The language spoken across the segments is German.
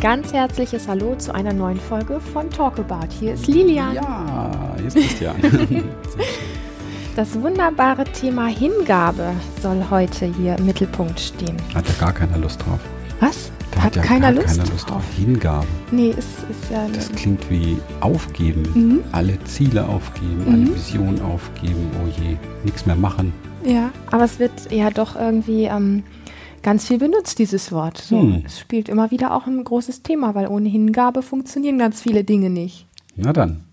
ganz herzliches Hallo zu einer neuen Folge von Talk About. Hier ist Lilian. Ja, hier ist Christian. das wunderbare Thema Hingabe soll heute hier im Mittelpunkt stehen. Hat ja gar keiner Lust drauf. Was? Da hat, hat ja keiner, Lust, keiner Lust drauf. Hingabe. Nee, ist, ist ja. Das klingt wie aufgeben. Mhm. Alle Ziele aufgeben, mhm. alle Visionen aufgeben. Oh je, nichts mehr machen. Ja, aber es wird ja doch irgendwie. Ähm, ganz viel benutzt, dieses Wort. So, hm. Es spielt immer wieder auch ein großes Thema, weil ohne Hingabe funktionieren ganz viele Dinge nicht. Na dann,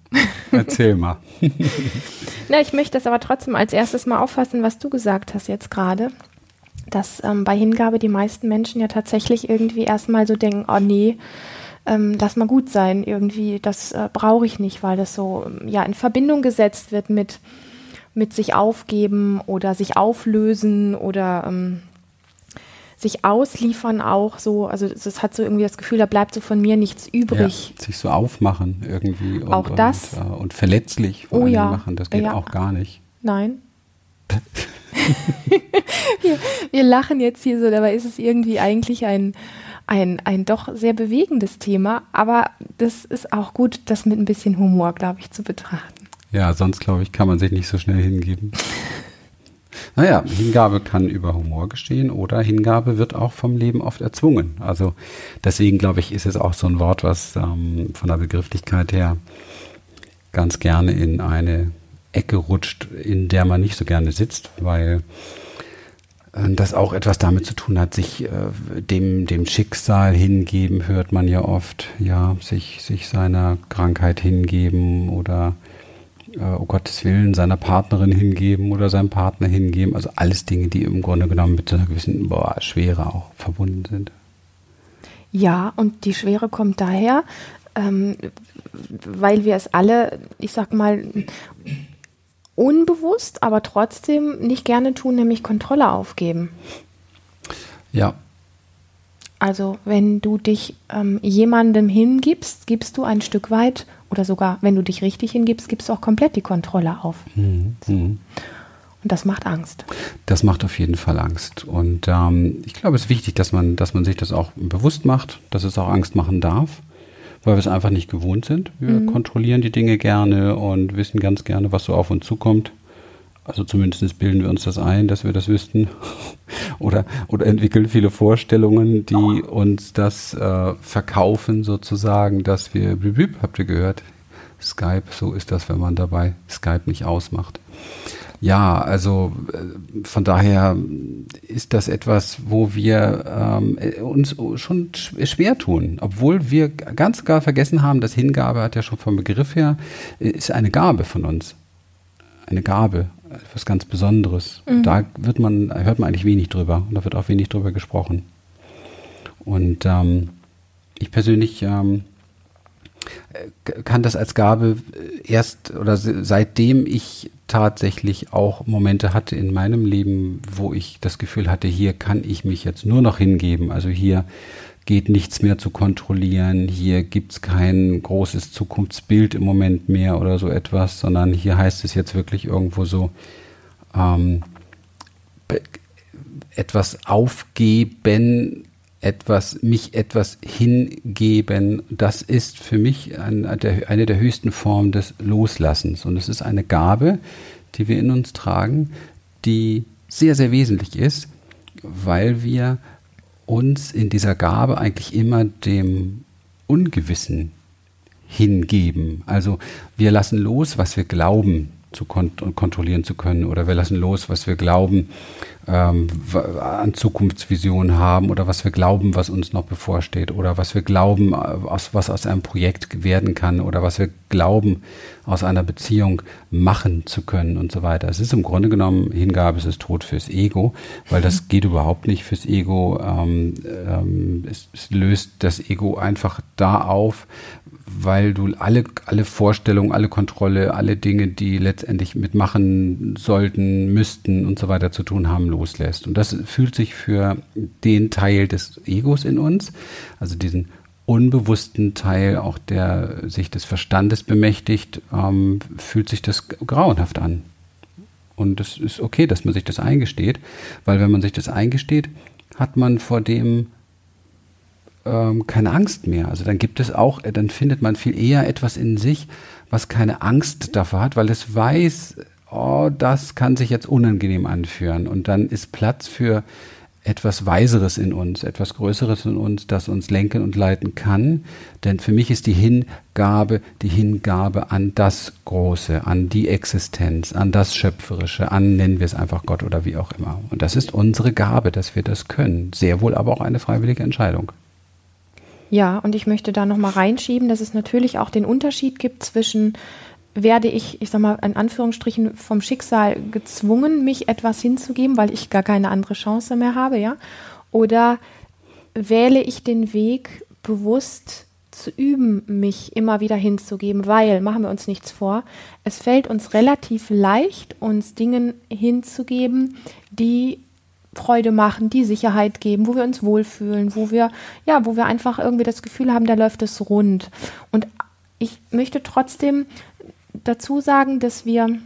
erzähl mal. Na, ich möchte das aber trotzdem als erstes mal auffassen, was du gesagt hast jetzt gerade. Dass ähm, bei Hingabe die meisten Menschen ja tatsächlich irgendwie erstmal so denken, oh nee, ähm, lass mal gut sein, irgendwie, das äh, brauche ich nicht, weil das so ähm, ja in Verbindung gesetzt wird mit, mit sich aufgeben oder sich auflösen oder ähm, sich ausliefern auch so, also es hat so irgendwie das Gefühl, da bleibt so von mir nichts übrig. Ja, sich so aufmachen irgendwie und, auch das und, äh, und verletzlich vor oh, ja. machen, das geht ja. auch gar nicht. Nein. wir, wir lachen jetzt hier so, dabei ist es irgendwie eigentlich ein, ein, ein doch sehr bewegendes Thema, aber das ist auch gut, das mit ein bisschen Humor, glaube ich, zu betrachten. Ja, sonst glaube ich, kann man sich nicht so schnell hingeben. Naja, Hingabe kann über Humor geschehen oder Hingabe wird auch vom Leben oft erzwungen. Also deswegen glaube ich, ist es auch so ein Wort, was ähm, von der Begrifflichkeit her ganz gerne in eine Ecke rutscht, in der man nicht so gerne sitzt, weil äh, das auch etwas damit zu tun hat, sich äh, dem, dem Schicksal hingeben, hört man ja oft, ja, sich, sich seiner Krankheit hingeben oder äh, um Gottes Willen seiner Partnerin hingeben oder seinem Partner hingeben. Also alles Dinge, die im Grunde genommen mit einer gewissen boah, Schwere auch verbunden sind. Ja, und die Schwere kommt daher, ähm, weil wir es alle, ich sag mal, unbewusst, aber trotzdem nicht gerne tun, nämlich Kontrolle aufgeben. Ja. Also wenn du dich ähm, jemandem hingibst, gibst du ein Stück weit oder sogar, wenn du dich richtig hingibst, gibst du auch komplett die Kontrolle auf. Mhm. So. Mhm. Und das macht Angst. Das macht auf jeden Fall Angst. Und ähm, ich glaube, es ist wichtig, dass man, dass man sich das auch bewusst macht, dass es auch Angst machen darf, weil wir es einfach nicht gewohnt sind. Wir mhm. kontrollieren die Dinge gerne und wissen ganz gerne, was so auf uns zukommt. Also zumindest bilden wir uns das ein, dass wir das wüssten. oder, oder entwickeln viele Vorstellungen, die uns das äh, verkaufen sozusagen, dass wir, habt ihr gehört, Skype, so ist das, wenn man dabei Skype nicht ausmacht. Ja, also äh, von daher ist das etwas, wo wir ähm, uns schon schwer tun, obwohl wir ganz klar vergessen haben, dass Hingabe hat ja schon vom Begriff her, äh, ist eine Gabe von uns. Eine Gabe etwas ganz Besonderes. Mhm. Da wird man, hört man eigentlich wenig drüber und da wird auch wenig drüber gesprochen. Und ähm, ich persönlich ähm, kann das als Gabe erst oder seitdem ich tatsächlich auch Momente hatte in meinem Leben, wo ich das Gefühl hatte, hier kann ich mich jetzt nur noch hingeben. Also hier geht nichts mehr zu kontrollieren, hier gibt es kein großes Zukunftsbild im Moment mehr oder so etwas, sondern hier heißt es jetzt wirklich irgendwo so, ähm, etwas aufgeben, etwas, mich etwas hingeben, das ist für mich ein, der, eine der höchsten Formen des Loslassens. Und es ist eine Gabe, die wir in uns tragen, die sehr, sehr wesentlich ist, weil wir uns in dieser Gabe eigentlich immer dem Ungewissen hingeben. Also wir lassen los, was wir glauben zu kont kontrollieren zu können oder wir lassen los, was wir glauben ähm, an Zukunftsvisionen haben oder was wir glauben, was uns noch bevorsteht oder was wir glauben, äh, aus, was aus einem Projekt werden kann oder was wir glauben, aus einer Beziehung machen zu können und so weiter. Es ist im Grunde genommen Hingabe, es ist Tod fürs Ego, weil das geht überhaupt nicht fürs Ego. Ähm, ähm, es, es löst das Ego einfach da auf, weil du alle, alle Vorstellungen, alle Kontrolle, alle Dinge, die letztendlich mitmachen sollten, müssten und so weiter zu tun haben, loslässt. Und das fühlt sich für den Teil des Egos in uns, also diesen unbewussten Teil, auch der sich des Verstandes bemächtigt, ähm, fühlt sich das grauenhaft an. Und es ist okay, dass man sich das eingesteht, weil wenn man sich das eingesteht, hat man vor dem ähm, keine Angst mehr. Also dann gibt es auch, äh, dann findet man viel eher etwas in sich, was keine Angst davor hat, weil es weiß, oh, das kann sich jetzt unangenehm anführen. Und dann ist Platz für etwas Weiseres in uns, etwas Größeres in uns, das uns lenken und leiten kann. Denn für mich ist die Hingabe die Hingabe an das Große, an die Existenz, an das Schöpferische, an, nennen wir es einfach Gott oder wie auch immer. Und das ist unsere Gabe, dass wir das können. Sehr wohl aber auch eine freiwillige Entscheidung. Ja, und ich möchte da nochmal reinschieben, dass es natürlich auch den Unterschied gibt zwischen werde ich, ich sag mal, in Anführungsstrichen vom Schicksal gezwungen, mich etwas hinzugeben, weil ich gar keine andere Chance mehr habe, ja? Oder wähle ich den Weg bewusst zu üben, mich immer wieder hinzugeben, weil, machen wir uns nichts vor, es fällt uns relativ leicht, uns Dingen hinzugeben, die Freude machen, die Sicherheit geben, wo wir uns wohlfühlen, wo wir, ja, wo wir einfach irgendwie das Gefühl haben, da läuft es rund. Und ich möchte trotzdem dazu sagen, dass wir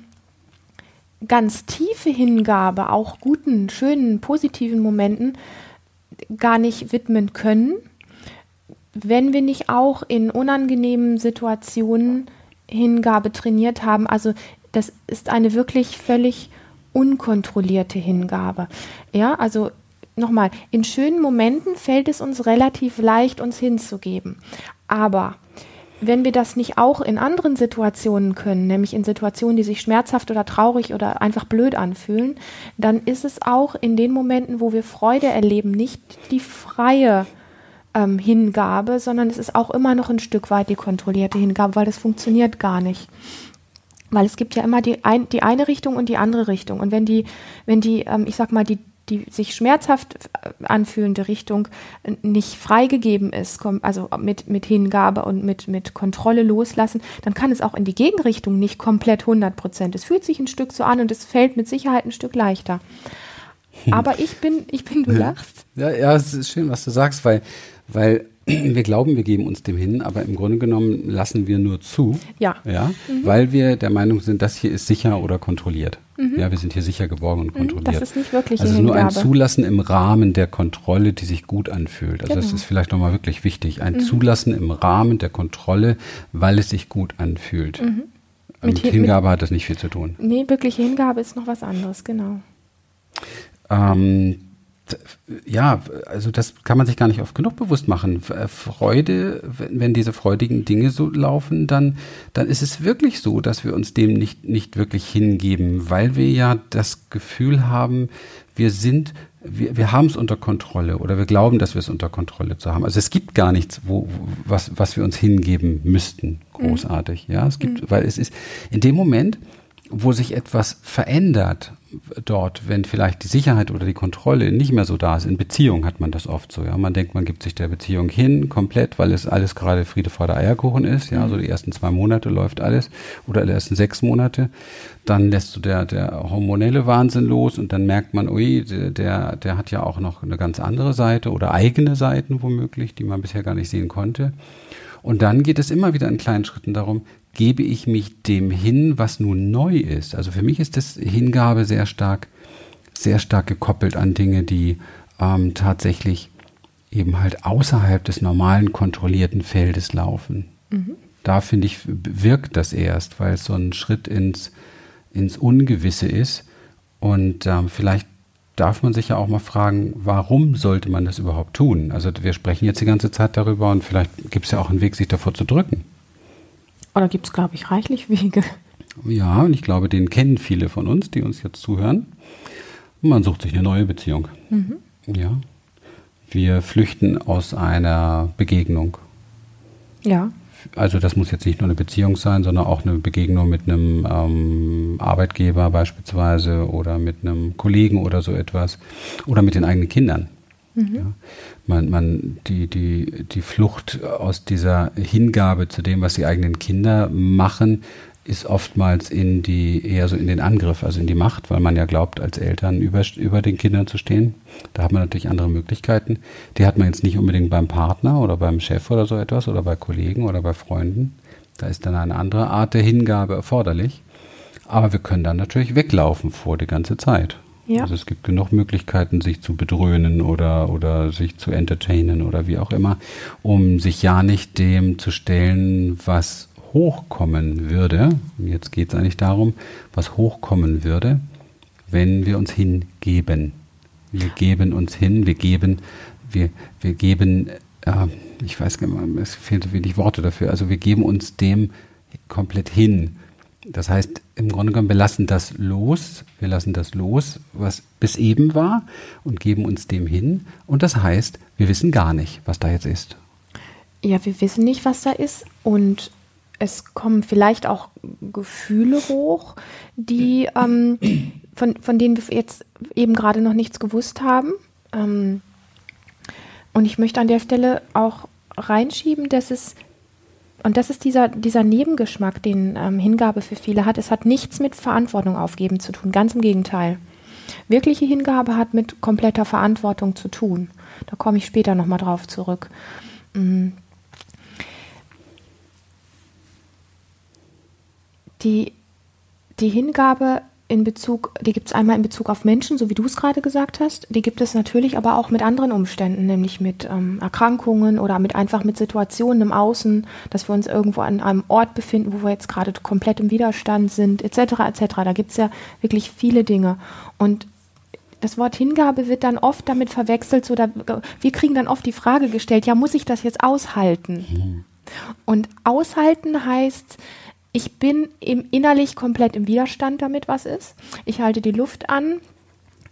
ganz tiefe Hingabe, auch guten, schönen, positiven Momenten gar nicht widmen können, wenn wir nicht auch in unangenehmen Situationen Hingabe trainiert haben. Also das ist eine wirklich völlig unkontrollierte Hingabe. Ja, also nochmal, in schönen Momenten fällt es uns relativ leicht, uns hinzugeben. Aber wenn wir das nicht auch in anderen Situationen können, nämlich in Situationen, die sich schmerzhaft oder traurig oder einfach blöd anfühlen, dann ist es auch in den Momenten, wo wir Freude erleben, nicht die freie ähm, Hingabe, sondern es ist auch immer noch ein Stück weit die kontrollierte Hingabe, weil das funktioniert gar nicht. Weil es gibt ja immer die, ein, die eine Richtung und die andere Richtung. Und wenn die, wenn die, ähm, ich sag mal, die die sich schmerzhaft äh, anfühlende Richtung äh, nicht freigegeben ist, also mit, mit Hingabe und mit, mit Kontrolle loslassen, dann kann es auch in die Gegenrichtung nicht komplett 100 Prozent. Es fühlt sich ein Stück so an und es fällt mit Sicherheit ein Stück leichter. Aber ich bin, ich bin, du lachst. Ja, ja, es ist schön, was du sagst, weil, weil wir glauben, wir geben uns dem hin, aber im Grunde genommen lassen wir nur zu. Ja. Ja, mhm. weil wir der Meinung sind, das hier ist sicher oder kontrolliert. Mhm. Ja, wir sind hier sicher geborgen und mhm, kontrolliert. Das ist nicht wirklich Also nur ein Zulassen im Rahmen der Kontrolle, die sich gut anfühlt. Also genau. das ist vielleicht nochmal wirklich wichtig. Ein mhm. Zulassen im Rahmen der Kontrolle, weil es sich gut anfühlt. Mhm. Mit, mit Hingabe mit, hat das nicht viel zu tun. Nee, wirkliche Hingabe ist noch was anderes, genau. Ähm, ja, also das kann man sich gar nicht oft genug bewusst machen. Äh, Freude, wenn diese freudigen Dinge so laufen, dann, dann ist es wirklich so, dass wir uns dem nicht, nicht wirklich hingeben, weil wir ja das Gefühl haben, wir sind, wir, wir haben es unter Kontrolle oder wir glauben, dass wir es unter Kontrolle zu haben. Also es gibt gar nichts, wo, was, was wir uns hingeben müssten, großartig. Mhm. Ja, es gibt, mhm. weil es ist in dem Moment, wo sich etwas verändert dort, wenn vielleicht die Sicherheit oder die Kontrolle nicht mehr so da ist. In Beziehungen hat man das oft so. Ja, man denkt, man gibt sich der Beziehung hin komplett, weil es alles gerade Friede vor der Eierkuchen ist. Ja, so die ersten zwei Monate läuft alles oder die ersten sechs Monate. Dann lässt so der der hormonelle Wahnsinn los und dann merkt man, ui, der der hat ja auch noch eine ganz andere Seite oder eigene Seiten womöglich, die man bisher gar nicht sehen konnte. Und dann geht es immer wieder in kleinen Schritten darum, gebe ich mich dem hin, was nun neu ist. Also für mich ist das Hingabe sehr stark, sehr stark gekoppelt an Dinge, die ähm, tatsächlich eben halt außerhalb des normalen kontrollierten Feldes laufen. Mhm. Da finde ich, wirkt das erst, weil es so ein Schritt ins, ins Ungewisse ist. Und ähm, vielleicht darf man sich ja auch mal fragen, warum sollte man das überhaupt tun? Also wir sprechen jetzt die ganze Zeit darüber und vielleicht gibt es ja auch einen Weg, sich davor zu drücken. Oder gibt es, glaube ich, reichlich Wege? Ja, und ich glaube, den kennen viele von uns, die uns jetzt zuhören. Man sucht sich eine neue Beziehung. Mhm. Ja. Wir flüchten aus einer Begegnung. Ja. Also das muss jetzt nicht nur eine Beziehung sein, sondern auch eine Begegnung mit einem ähm, Arbeitgeber beispielsweise oder mit einem Kollegen oder so etwas oder mit den eigenen Kindern. Mhm. Ja man, man die, die, die Flucht aus dieser Hingabe zu dem, was die eigenen Kinder machen, ist oftmals in die, eher so in den Angriff, also in die Macht, weil man ja glaubt, als Eltern über, über den Kindern zu stehen. Da hat man natürlich andere Möglichkeiten. Die hat man jetzt nicht unbedingt beim Partner oder beim Chef oder so etwas oder bei Kollegen oder bei Freunden. Da ist dann eine andere Art der Hingabe erforderlich. Aber wir können dann natürlich weglaufen vor die ganze Zeit. Ja. Also es gibt genug Möglichkeiten, sich zu bedröhnen oder, oder sich zu entertainen oder wie auch immer, um sich ja nicht dem zu stellen, was hochkommen würde. Jetzt geht es eigentlich darum, was hochkommen würde, wenn wir uns hingeben. Wir geben uns hin, wir geben, wir, wir geben, äh, ich weiß gar nicht, es fehlen wenig Worte dafür, also wir geben uns dem komplett hin. Das heißt, im Grunde genommen, wir lassen das los, wir lassen das los, was bis eben war und geben uns dem hin. Und das heißt, wir wissen gar nicht, was da jetzt ist. Ja, wir wissen nicht, was da ist. Und es kommen vielleicht auch Gefühle hoch, die, ähm, von, von denen wir jetzt eben gerade noch nichts gewusst haben. Ähm, und ich möchte an der Stelle auch reinschieben, dass es und das ist dieser, dieser Nebengeschmack, den ähm, Hingabe für viele hat. Es hat nichts mit Verantwortung aufgeben zu tun, ganz im Gegenteil. Wirkliche Hingabe hat mit kompletter Verantwortung zu tun. Da komme ich später nochmal drauf zurück. Mhm. Die, die Hingabe in Bezug, die gibt es einmal in Bezug auf Menschen, so wie du es gerade gesagt hast. Die gibt es natürlich aber auch mit anderen Umständen, nämlich mit ähm, Erkrankungen oder mit einfach mit Situationen im Außen, dass wir uns irgendwo an einem Ort befinden, wo wir jetzt gerade komplett im Widerstand sind, etc. etc. Da gibt es ja wirklich viele Dinge. Und das Wort Hingabe wird dann oft damit verwechselt, so da, wir kriegen dann oft die Frage gestellt, ja, muss ich das jetzt aushalten? Mhm. Und aushalten heißt, ich bin im, innerlich komplett im Widerstand damit, was ist. Ich halte die Luft an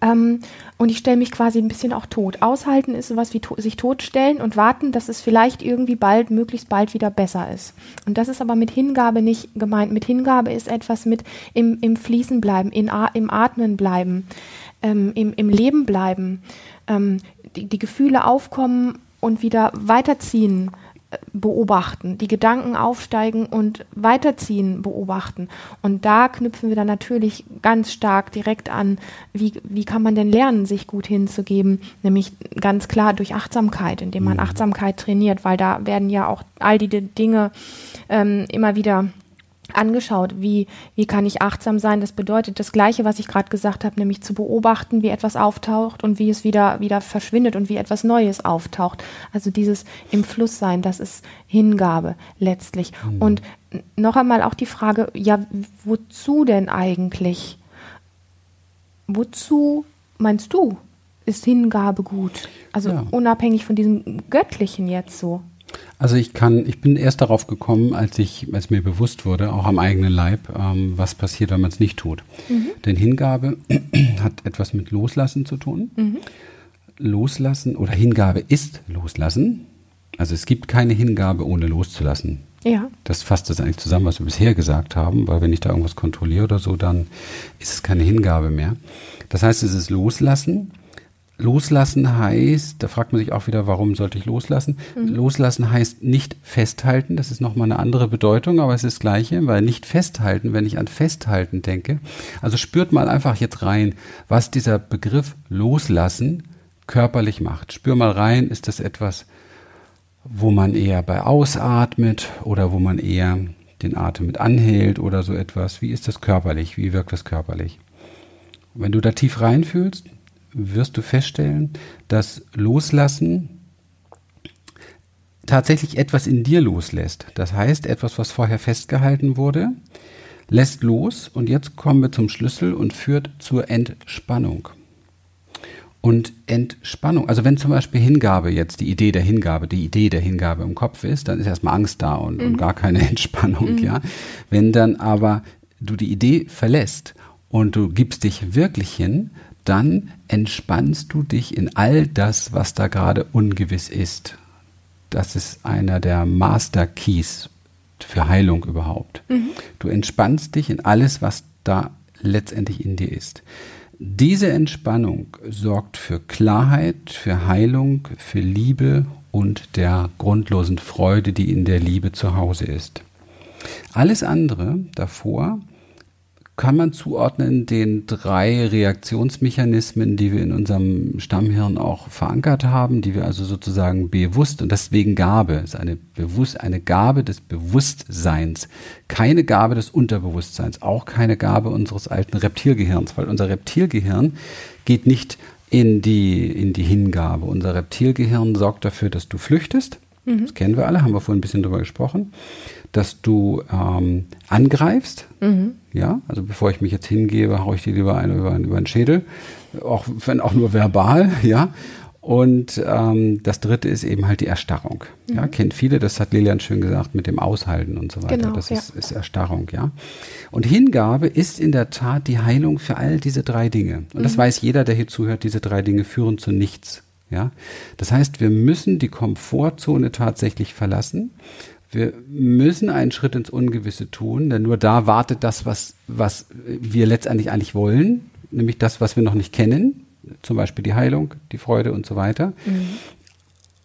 ähm, und ich stelle mich quasi ein bisschen auch tot. Aushalten ist sowas wie to sich totstellen und warten, dass es vielleicht irgendwie bald, möglichst bald wieder besser ist. Und das ist aber mit Hingabe nicht gemeint. Mit Hingabe ist etwas mit im, im Fließen bleiben, in, im Atmen bleiben, ähm, im, im Leben bleiben, ähm, die, die Gefühle aufkommen und wieder weiterziehen beobachten, die Gedanken aufsteigen und weiterziehen beobachten. Und da knüpfen wir dann natürlich ganz stark direkt an, wie, wie kann man denn lernen, sich gut hinzugeben, nämlich ganz klar durch Achtsamkeit, indem man mhm. Achtsamkeit trainiert, weil da werden ja auch all die Dinge ähm, immer wieder angeschaut, wie, wie kann ich achtsam sein. Das bedeutet das Gleiche, was ich gerade gesagt habe, nämlich zu beobachten, wie etwas auftaucht und wie es wieder, wieder verschwindet und wie etwas Neues auftaucht. Also dieses im Fluss sein, das ist Hingabe letztlich. Mhm. Und noch einmal auch die Frage, ja, wozu denn eigentlich? Wozu meinst du, ist Hingabe gut? Also ja. unabhängig von diesem Göttlichen jetzt so. Also ich kann, ich bin erst darauf gekommen, als ich, als mir bewusst wurde, auch am eigenen Leib, ähm, was passiert, wenn man es nicht tut. Mhm. Denn Hingabe hat etwas mit Loslassen zu tun. Mhm. Loslassen oder Hingabe ist Loslassen. Also es gibt keine Hingabe ohne loszulassen. Ja. Das fasst das eigentlich zusammen, was wir bisher gesagt haben, weil wenn ich da irgendwas kontrolliere oder so, dann ist es keine Hingabe mehr. Das heißt, es ist Loslassen Loslassen heißt, da fragt man sich auch wieder, warum sollte ich loslassen? Mhm. Loslassen heißt nicht festhalten, das ist nochmal eine andere Bedeutung, aber es ist das Gleiche, weil nicht festhalten, wenn ich an Festhalten denke. Also spürt mal einfach jetzt rein, was dieser Begriff Loslassen körperlich macht. Spür mal rein, ist das etwas, wo man eher bei ausatmet oder wo man eher den Atem mit anhält oder so etwas. Wie ist das körperlich? Wie wirkt das körperlich? wenn du da tief reinfühlst, wirst du feststellen, dass Loslassen tatsächlich etwas in dir loslässt. Das heißt, etwas, was vorher festgehalten wurde, lässt los und jetzt kommen wir zum Schlüssel und führt zur Entspannung. Und Entspannung, also wenn zum Beispiel Hingabe jetzt die Idee der Hingabe, die Idee der Hingabe im Kopf ist, dann ist erstmal Angst da und, mhm. und gar keine Entspannung, mhm. ja. Wenn dann aber du die Idee verlässt und du gibst dich wirklich hin, dann entspannst du dich in all das, was da gerade ungewiss ist. Das ist einer der Master Keys für Heilung überhaupt. Mhm. Du entspannst dich in alles, was da letztendlich in dir ist. Diese Entspannung sorgt für Klarheit, für Heilung, für Liebe und der grundlosen Freude, die in der Liebe zu Hause ist. Alles andere davor kann man zuordnen den drei Reaktionsmechanismen, die wir in unserem Stammhirn auch verankert haben, die wir also sozusagen bewusst und deswegen Gabe ist eine bewusst eine Gabe des Bewusstseins, keine Gabe des Unterbewusstseins, auch keine Gabe unseres alten Reptilgehirns, weil unser Reptilgehirn geht nicht in die in die Hingabe. Unser Reptilgehirn sorgt dafür, dass du flüchtest. Mhm. Das kennen wir alle, haben wir vorhin ein bisschen drüber gesprochen dass du ähm, angreifst. Mhm. Ja, also bevor ich mich jetzt hingebe, haue ich dir lieber eine über, über den Schädel, auch wenn auch nur verbal, ja. Und ähm, das dritte ist eben halt die Erstarrung. Mhm. Ja, kennt viele, das hat Lilian schön gesagt, mit dem Aushalten und so weiter. Genau, das ist, ja. ist Erstarrung, ja. Und Hingabe ist in der Tat die Heilung für all diese drei Dinge. Und mhm. das weiß jeder, der hier zuhört, diese drei Dinge führen zu nichts. Ja, das heißt, wir müssen die Komfortzone tatsächlich verlassen wir müssen einen Schritt ins Ungewisse tun, denn nur da wartet das, was, was wir letztendlich eigentlich wollen, nämlich das, was wir noch nicht kennen, zum Beispiel die Heilung, die Freude und so weiter. Mhm.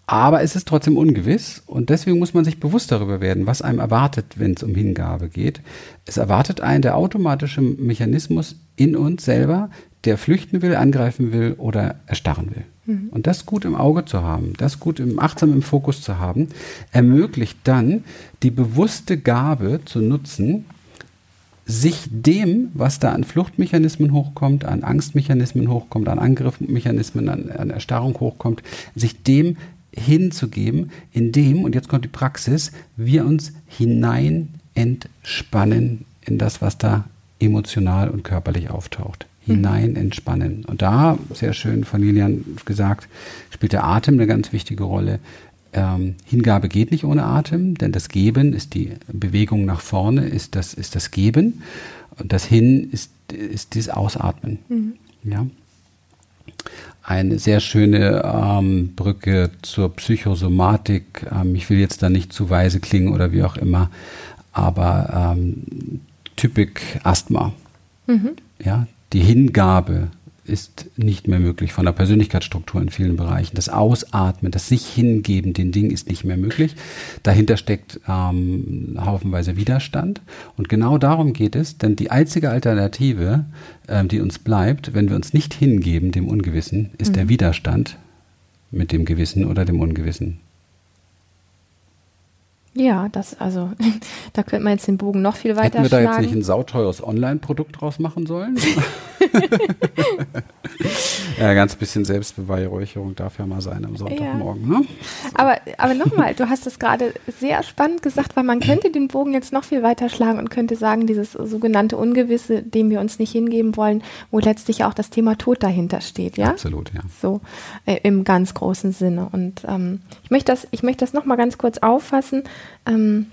Aber es ist trotzdem ungewiss und deswegen muss man sich bewusst darüber werden, was einem erwartet, wenn es um Hingabe geht. Es erwartet einen der automatische Mechanismus in uns selber, der flüchten will, angreifen will oder erstarren will. Und das gut im Auge zu haben, das gut im achtsam im Fokus zu haben, ermöglicht dann die bewusste Gabe zu nutzen, sich dem, was da an Fluchtmechanismen hochkommt, an Angstmechanismen hochkommt, an Angriffmechanismen, an, an Erstarrung hochkommt, sich dem hinzugeben, indem, und jetzt kommt die Praxis, wir uns hinein entspannen in das, was da emotional und körperlich auftaucht hinein entspannen. Und da, sehr schön von Lilian gesagt, spielt der Atem eine ganz wichtige Rolle. Ähm, Hingabe geht nicht ohne Atem, denn das Geben ist die Bewegung nach vorne, ist das, ist das Geben. Und das Hin ist, ist dieses Ausatmen. Mhm. Ja. Eine sehr schöne ähm, Brücke zur Psychosomatik. Ähm, ich will jetzt da nicht zu weise klingen oder wie auch immer, aber ähm, Typik Asthma. Mhm. Ja, die Hingabe ist nicht mehr möglich von der Persönlichkeitsstruktur in vielen Bereichen. Das Ausatmen, das sich hingeben, den Ding ist nicht mehr möglich. Dahinter steckt ähm, haufenweise Widerstand. Und genau darum geht es, denn die einzige Alternative, ähm, die uns bleibt, wenn wir uns nicht hingeben dem Ungewissen, ist mhm. der Widerstand mit dem Gewissen oder dem Ungewissen. Ja, das, also, da könnte man jetzt den Bogen noch viel weiter Hätten wir schlagen. da jetzt nicht ein sauteures Online-Produkt draus machen sollen? ja, ganz bisschen Selbstbeweihräucherung darf ja mal sein am Sonntagmorgen. Ja. Ne? So. Aber, aber nochmal, du hast es gerade sehr spannend gesagt, weil man könnte den Bogen jetzt noch viel weiter schlagen und könnte sagen, dieses sogenannte Ungewisse, dem wir uns nicht hingeben wollen, wo letztlich auch das Thema Tod dahinter steht, ja? Absolut, ja. So äh, im ganz großen Sinne. Und ähm, ich möchte das, ich möchte das nochmal ganz kurz auffassen. Ähm,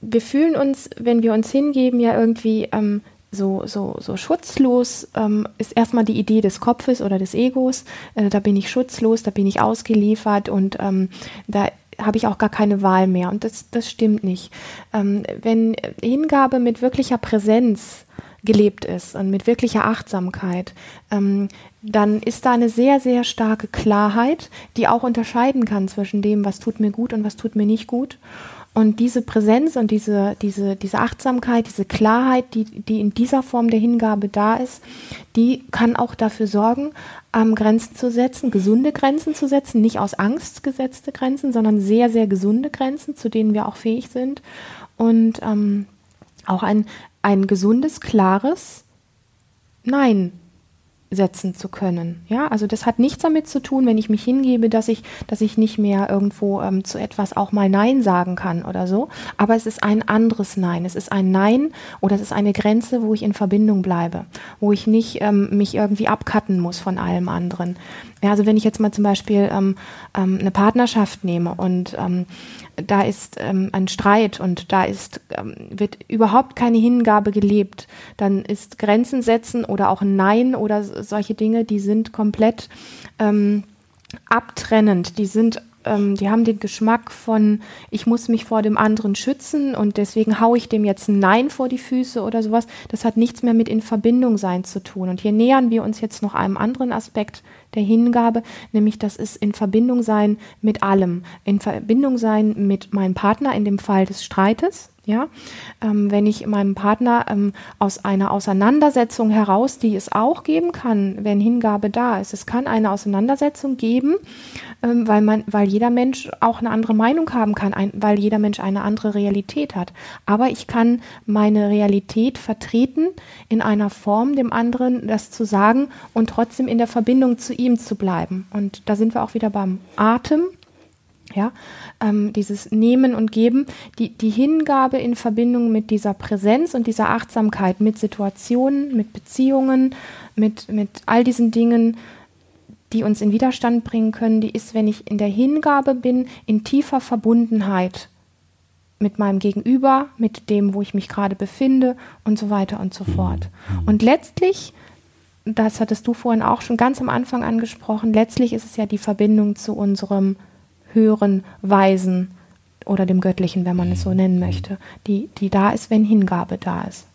wir fühlen uns, wenn wir uns hingeben, ja irgendwie ähm, so, so, so schutzlos ähm, ist erstmal die Idee des Kopfes oder des Egos. Äh, da bin ich schutzlos, da bin ich ausgeliefert und ähm, da habe ich auch gar keine Wahl mehr. Und das, das stimmt nicht. Ähm, wenn Hingabe mit wirklicher Präsenz gelebt ist und mit wirklicher Achtsamkeit, ähm, dann ist da eine sehr, sehr starke Klarheit, die auch unterscheiden kann zwischen dem, was tut mir gut und was tut mir nicht gut. Und diese Präsenz und diese, diese, diese Achtsamkeit, diese Klarheit, die, die in dieser Form der Hingabe da ist, die kann auch dafür sorgen, ähm, Grenzen zu setzen, gesunde Grenzen zu setzen, nicht aus Angst gesetzte Grenzen, sondern sehr, sehr gesunde Grenzen, zu denen wir auch fähig sind. Und ähm, auch ein, ein gesundes, klares Nein setzen zu können. Ja, also das hat nichts damit zu tun, wenn ich mich hingebe, dass ich, dass ich nicht mehr irgendwo ähm, zu etwas auch mal Nein sagen kann oder so. Aber es ist ein anderes Nein. Es ist ein Nein oder es ist eine Grenze, wo ich in Verbindung bleibe, wo ich nicht ähm, mich irgendwie abcutten muss von allem anderen. Ja, also wenn ich jetzt mal zum Beispiel ähm, ähm, eine Partnerschaft nehme und ähm, da ist ähm, ein Streit und da ist, ähm, wird überhaupt keine Hingabe gelebt, dann ist Grenzen setzen oder auch ein Nein oder solche Dinge, die sind komplett ähm, abtrennend, die sind die haben den Geschmack von, ich muss mich vor dem anderen schützen und deswegen haue ich dem jetzt ein Nein vor die Füße oder sowas. Das hat nichts mehr mit in Verbindung sein zu tun. Und hier nähern wir uns jetzt noch einem anderen Aspekt der Hingabe, nämlich das ist in Verbindung sein mit allem, in Verbindung sein mit meinem Partner in dem Fall des Streites, ja, ähm, wenn ich meinem Partner ähm, aus einer Auseinandersetzung heraus, die es auch geben kann, wenn Hingabe da ist, es kann eine Auseinandersetzung geben, ähm, weil man, weil jeder Mensch auch eine andere Meinung haben kann, ein, weil jeder Mensch eine andere Realität hat. Aber ich kann meine Realität vertreten in einer Form, dem anderen das zu sagen und trotzdem in der Verbindung zu ihm zu bleiben. Und da sind wir auch wieder beim Atem ja, ähm, dieses Nehmen und Geben, die, die Hingabe in Verbindung mit dieser Präsenz und dieser Achtsamkeit, mit Situationen, mit Beziehungen, mit, mit all diesen Dingen, die uns in Widerstand bringen können, die ist, wenn ich in der Hingabe bin, in tiefer Verbundenheit mit meinem Gegenüber, mit dem, wo ich mich gerade befinde und so weiter und so fort. Mhm. Und letztlich, das hattest du vorhin auch schon ganz am Anfang angesprochen, letztlich ist es ja die Verbindung zu unserem höheren Weisen oder dem Göttlichen, wenn man es so nennen möchte, die, die da ist, wenn Hingabe da ist.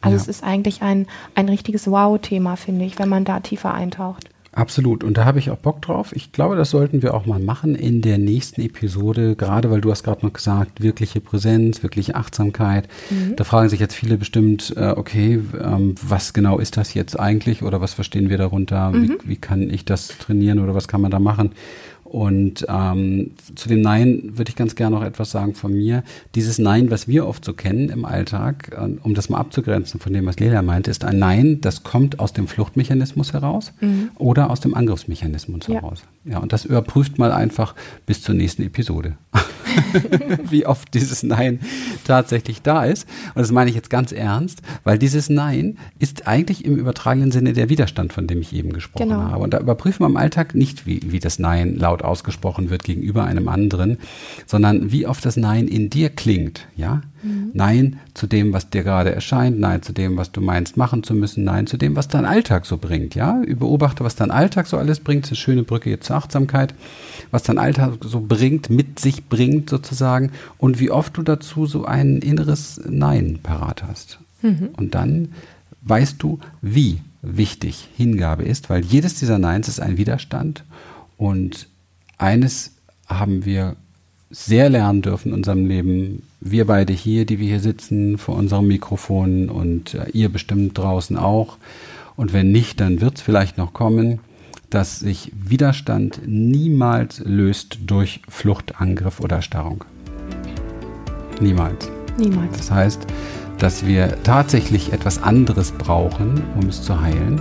Also ja. es ist eigentlich ein, ein richtiges Wow-Thema, finde ich, wenn man da tiefer eintaucht. Absolut. Und da habe ich auch Bock drauf. Ich glaube, das sollten wir auch mal machen in der nächsten Episode, gerade weil du hast gerade noch gesagt, wirkliche Präsenz, wirkliche Achtsamkeit. Mhm. Da fragen sich jetzt viele bestimmt, äh, okay, ähm, was genau ist das jetzt eigentlich oder was verstehen wir darunter? Mhm. Wie, wie kann ich das trainieren oder was kann man da machen? Und ähm, zu dem Nein würde ich ganz gerne noch etwas sagen von mir. Dieses Nein, was wir oft so kennen im Alltag, äh, um das mal abzugrenzen von dem, was Lelia meinte, ist ein Nein, das kommt aus dem Fluchtmechanismus heraus mhm. oder aus dem Angriffsmechanismus ja. heraus. Ja, und das überprüft mal einfach bis zur nächsten Episode. wie oft dieses Nein tatsächlich da ist. Und das meine ich jetzt ganz ernst, weil dieses Nein ist eigentlich im übertragenen Sinne der Widerstand, von dem ich eben gesprochen genau. habe. Und da überprüfen wir im Alltag nicht, wie, wie das Nein laut ausgesprochen wird gegenüber einem anderen, sondern wie oft das Nein in dir klingt. Ja? Mhm. Nein zu dem, was dir gerade erscheint, nein zu dem, was du meinst machen zu müssen, nein zu dem, was dein Alltag so bringt. Ja, beobachte, was dein Alltag so alles bringt. Das ist eine schöne Brücke jetzt zur Achtsamkeit, was dein Alltag so bringt, mit sich bringt sozusagen und wie oft du dazu so ein inneres Nein parat hast. Mhm. Und dann weißt du, wie wichtig Hingabe ist, weil jedes dieser Neins ist ein Widerstand und eines haben wir sehr lernen dürfen in unserem Leben. Wir beide hier, die wir hier sitzen vor unserem Mikrofon und äh, ihr bestimmt draußen auch. Und wenn nicht, dann wird es vielleicht noch kommen, dass sich Widerstand niemals löst durch Flucht, Angriff oder Starrung. Niemals. Niemals. Das heißt, dass wir tatsächlich etwas anderes brauchen, um es zu heilen.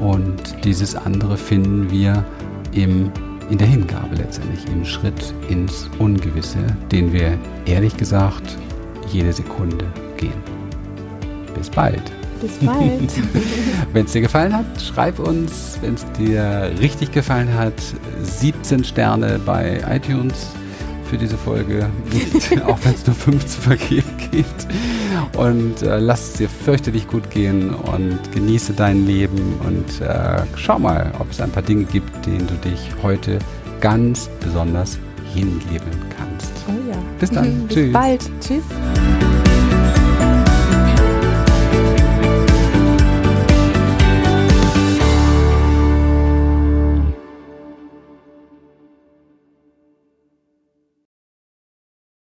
Und dieses andere finden wir im in der Hingabe letztendlich, im Schritt ins Ungewisse, den wir ehrlich gesagt jede Sekunde gehen. Bis bald. Bis bald. Wenn es dir gefallen hat, schreib uns. Wenn es dir richtig gefallen hat, 17 Sterne bei iTunes für diese Folge, auch wenn es nur 5 zu vergeben gibt. Und äh, lass es dir fürchterlich gut gehen und genieße dein Leben und äh, schau mal, ob es ein paar Dinge gibt, denen du dich heute ganz besonders hingeben kannst. Oh ja. Bis dann. Bis Tschüss. bald. Tschüss.